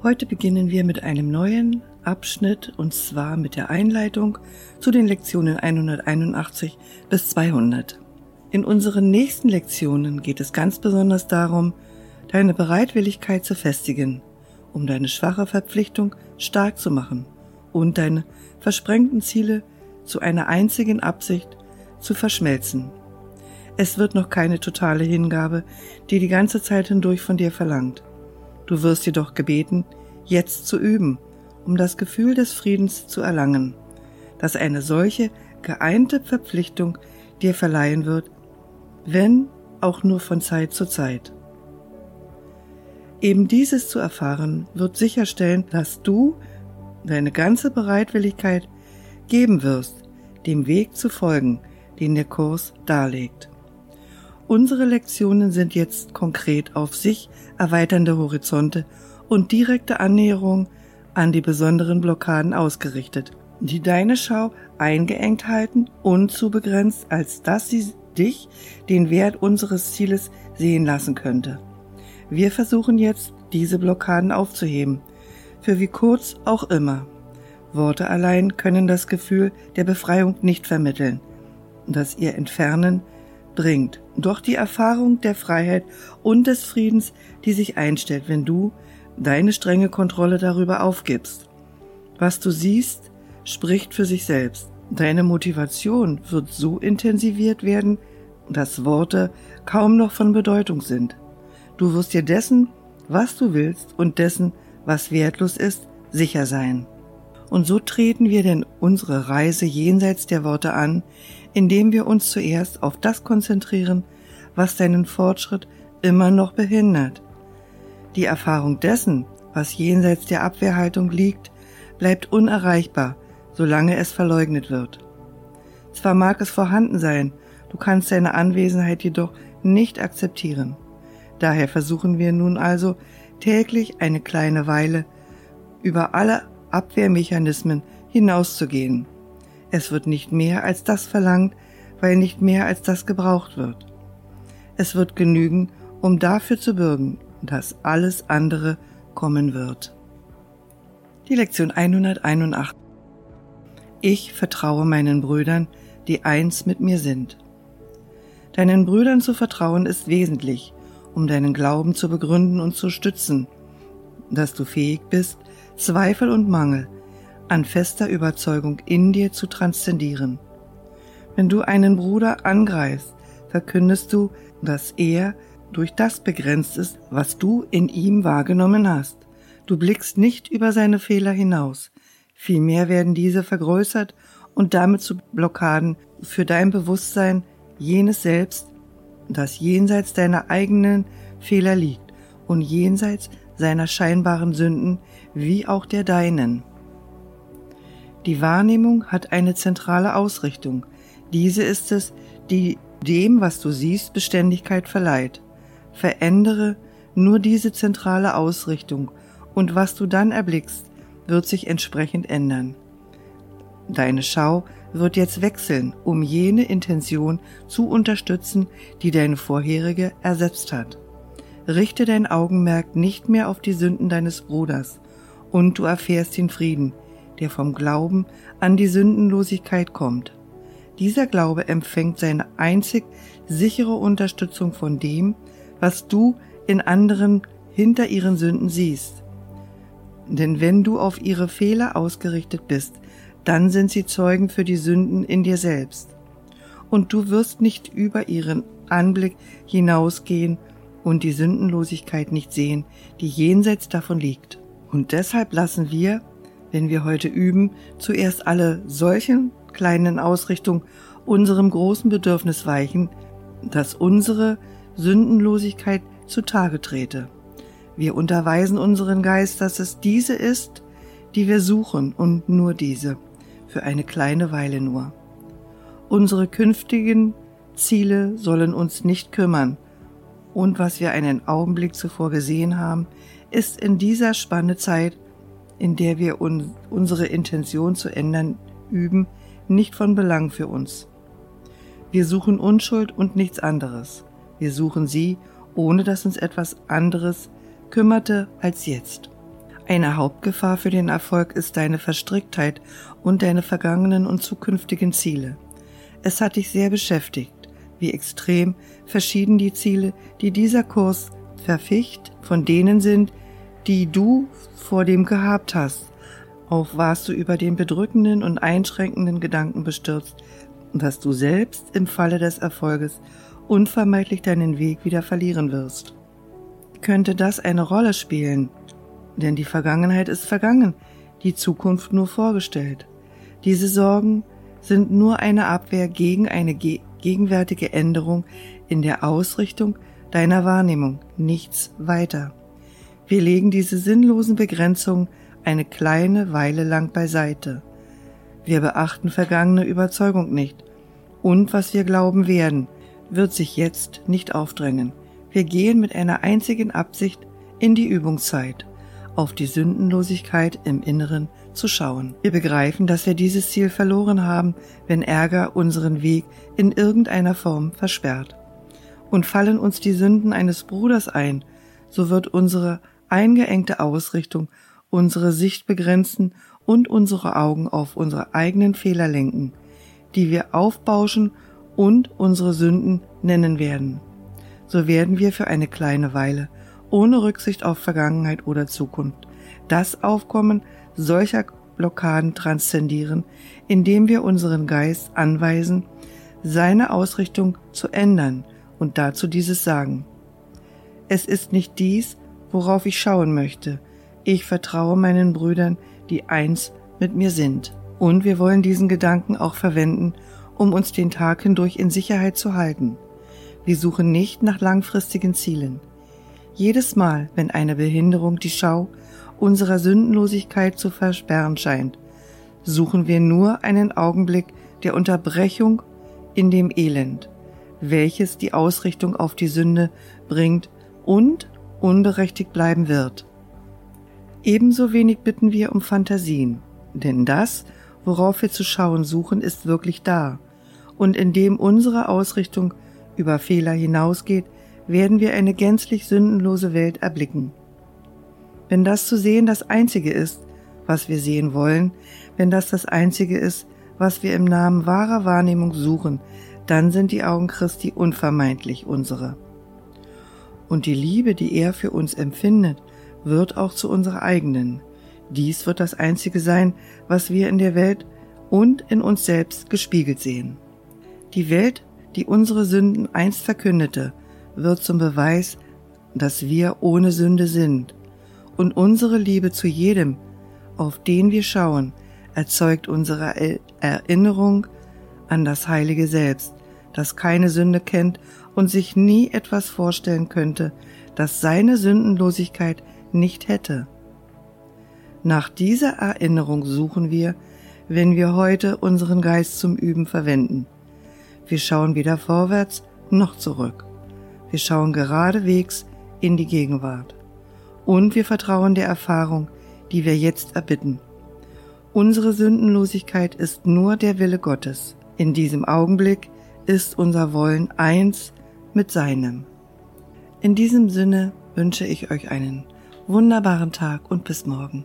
Heute beginnen wir mit einem neuen Abschnitt und zwar mit der Einleitung zu den Lektionen 181 bis 200. In unseren nächsten Lektionen geht es ganz besonders darum, deine Bereitwilligkeit zu festigen, um deine schwache Verpflichtung stark zu machen und deine versprengten Ziele zu einer einzigen Absicht zu verschmelzen. Es wird noch keine totale Hingabe, die die ganze Zeit hindurch von dir verlangt. Du wirst jedoch gebeten, jetzt zu üben, um das Gefühl des Friedens zu erlangen, dass eine solche geeinte Verpflichtung dir verleihen wird, wenn auch nur von Zeit zu Zeit. Eben dieses zu erfahren wird sicherstellen, dass du deine ganze Bereitwilligkeit geben wirst, dem Weg zu folgen, den der Kurs darlegt. Unsere Lektionen sind jetzt konkret auf sich erweiternde Horizonte und direkte Annäherung an die besonderen Blockaden ausgerichtet, die deine Schau eingeengt halten und zu begrenzt, als dass sie dich den Wert unseres Zieles sehen lassen könnte. Wir versuchen jetzt, diese Blockaden aufzuheben, für wie kurz auch immer. Worte allein können das Gefühl der Befreiung nicht vermitteln, das ihr Entfernen bringt, doch die Erfahrung der Freiheit und des Friedens, die sich einstellt, wenn du deine strenge Kontrolle darüber aufgibst. Was du siehst, spricht für sich selbst. Deine Motivation wird so intensiviert werden, dass Worte kaum noch von Bedeutung sind. Du wirst dir dessen, was du willst und dessen, was wertlos ist, sicher sein. Und so treten wir denn unsere Reise jenseits der Worte an, indem wir uns zuerst auf das konzentrieren, was deinen Fortschritt immer noch behindert. Die Erfahrung dessen, was jenseits der Abwehrhaltung liegt, bleibt unerreichbar, solange es verleugnet wird. Zwar mag es vorhanden sein, du kannst seine Anwesenheit jedoch nicht akzeptieren. Daher versuchen wir nun also täglich eine kleine Weile über alle Abwehrmechanismen hinauszugehen. Es wird nicht mehr als das verlangt, weil nicht mehr als das gebraucht wird. Es wird genügen, um dafür zu bürgen, dass alles andere kommen wird. Die Lektion 181. Ich vertraue meinen Brüdern, die eins mit mir sind. Deinen Brüdern zu vertrauen ist wesentlich, um deinen Glauben zu begründen und zu stützen, dass du fähig bist, Zweifel und Mangel an fester Überzeugung in dir zu transzendieren. Wenn du einen Bruder angreifst, verkündest du, dass er durch das begrenzt ist, was du in ihm wahrgenommen hast. Du blickst nicht über seine Fehler hinaus, vielmehr werden diese vergrößert und damit zu Blockaden für dein Bewusstsein jenes Selbst, das jenseits deiner eigenen Fehler liegt und jenseits seiner scheinbaren Sünden wie auch der deinen. Die Wahrnehmung hat eine zentrale Ausrichtung. Diese ist es, die dem, was du siehst, Beständigkeit verleiht. Verändere nur diese zentrale Ausrichtung und was du dann erblickst, wird sich entsprechend ändern. Deine Schau wird jetzt wechseln, um jene Intention zu unterstützen, die deine vorherige ersetzt hat. Richte dein Augenmerk nicht mehr auf die Sünden deines Bruders, und du erfährst den Frieden, der vom Glauben an die Sündenlosigkeit kommt. Dieser Glaube empfängt seine einzig sichere Unterstützung von dem, was du in anderen hinter ihren Sünden siehst. Denn wenn du auf ihre Fehler ausgerichtet bist, dann sind sie Zeugen für die Sünden in dir selbst. Und du wirst nicht über ihren Anblick hinausgehen und die Sündenlosigkeit nicht sehen, die jenseits davon liegt. Und deshalb lassen wir, wenn wir heute üben, zuerst alle solchen kleinen Ausrichtungen unserem großen Bedürfnis weichen, dass unsere Sündenlosigkeit zutage trete. Wir unterweisen unseren Geist, dass es diese ist, die wir suchen und nur diese, für eine kleine Weile nur. Unsere künftigen Ziele sollen uns nicht kümmern, und was wir einen Augenblick zuvor gesehen haben, ist in dieser Spanne Zeit, in der wir un unsere Intention zu ändern üben, nicht von Belang für uns. Wir suchen Unschuld und nichts anderes. Wir suchen sie, ohne dass uns etwas anderes kümmerte als jetzt. Eine Hauptgefahr für den Erfolg ist deine Verstricktheit und deine vergangenen und zukünftigen Ziele. Es hat dich sehr beschäftigt, wie extrem verschieden die Ziele, die dieser Kurs verficht, von denen sind, die du vor dem gehabt hast. Auch warst du über den bedrückenden und einschränkenden Gedanken bestürzt, dass du selbst im Falle des Erfolges unvermeidlich deinen Weg wieder verlieren wirst. Könnte das eine Rolle spielen? Denn die Vergangenheit ist vergangen, die Zukunft nur vorgestellt. Diese Sorgen sind nur eine Abwehr gegen eine ge gegenwärtige Änderung in der Ausrichtung deiner Wahrnehmung, nichts weiter. Wir legen diese sinnlosen Begrenzungen eine kleine Weile lang beiseite. Wir beachten vergangene Überzeugung nicht. Und was wir glauben werden, wird sich jetzt nicht aufdrängen. Wir gehen mit einer einzigen Absicht in die Übungszeit, auf die Sündenlosigkeit im Inneren zu schauen. Wir begreifen, dass wir dieses Ziel verloren haben, wenn Ärger unseren Weg in irgendeiner Form versperrt. Und fallen uns die Sünden eines Bruders ein, so wird unsere eingeengte Ausrichtung unsere Sicht begrenzen und unsere Augen auf unsere eigenen Fehler lenken, die wir aufbauschen und unsere Sünden nennen werden. So werden wir für eine kleine Weile, ohne Rücksicht auf Vergangenheit oder Zukunft, das Aufkommen solcher Blockaden transzendieren, indem wir unseren Geist anweisen, seine Ausrichtung zu ändern und dazu dieses sagen. Es ist nicht dies, worauf ich schauen möchte. Ich vertraue meinen Brüdern, die eins mit mir sind. Und wir wollen diesen Gedanken auch verwenden, um uns den Tag hindurch in Sicherheit zu halten. Wir suchen nicht nach langfristigen Zielen. Jedes Mal, wenn eine Behinderung die Schau unserer Sündenlosigkeit zu versperren scheint, suchen wir nur einen Augenblick der Unterbrechung in dem Elend, welches die Ausrichtung auf die Sünde bringt und unberechtigt bleiben wird. Ebenso wenig bitten wir um Fantasien, denn das, worauf wir zu schauen suchen, ist wirklich da, und indem unsere Ausrichtung über Fehler hinausgeht, werden wir eine gänzlich sündenlose Welt erblicken. Wenn das zu sehen das Einzige ist, was wir sehen wollen, wenn das das Einzige ist, was wir im Namen wahrer Wahrnehmung suchen, dann sind die Augen Christi unvermeidlich unsere und die Liebe, die er für uns empfindet, wird auch zu unserer eigenen. Dies wird das Einzige sein, was wir in der Welt und in uns selbst gespiegelt sehen. Die Welt, die unsere Sünden einst verkündete, wird zum Beweis, dass wir ohne Sünde sind. Und unsere Liebe zu jedem, auf den wir schauen, erzeugt unsere Erinnerung an das heilige Selbst, das keine Sünde kennt und sich nie etwas vorstellen könnte, das seine Sündenlosigkeit nicht hätte. Nach dieser Erinnerung suchen wir, wenn wir heute unseren Geist zum Üben verwenden. Wir schauen weder vorwärts noch zurück. Wir schauen geradewegs in die Gegenwart. Und wir vertrauen der Erfahrung, die wir jetzt erbitten. Unsere Sündenlosigkeit ist nur der Wille Gottes. In diesem Augenblick ist unser Wollen eins mit seinem. In diesem Sinne wünsche ich euch einen wunderbaren Tag und bis morgen.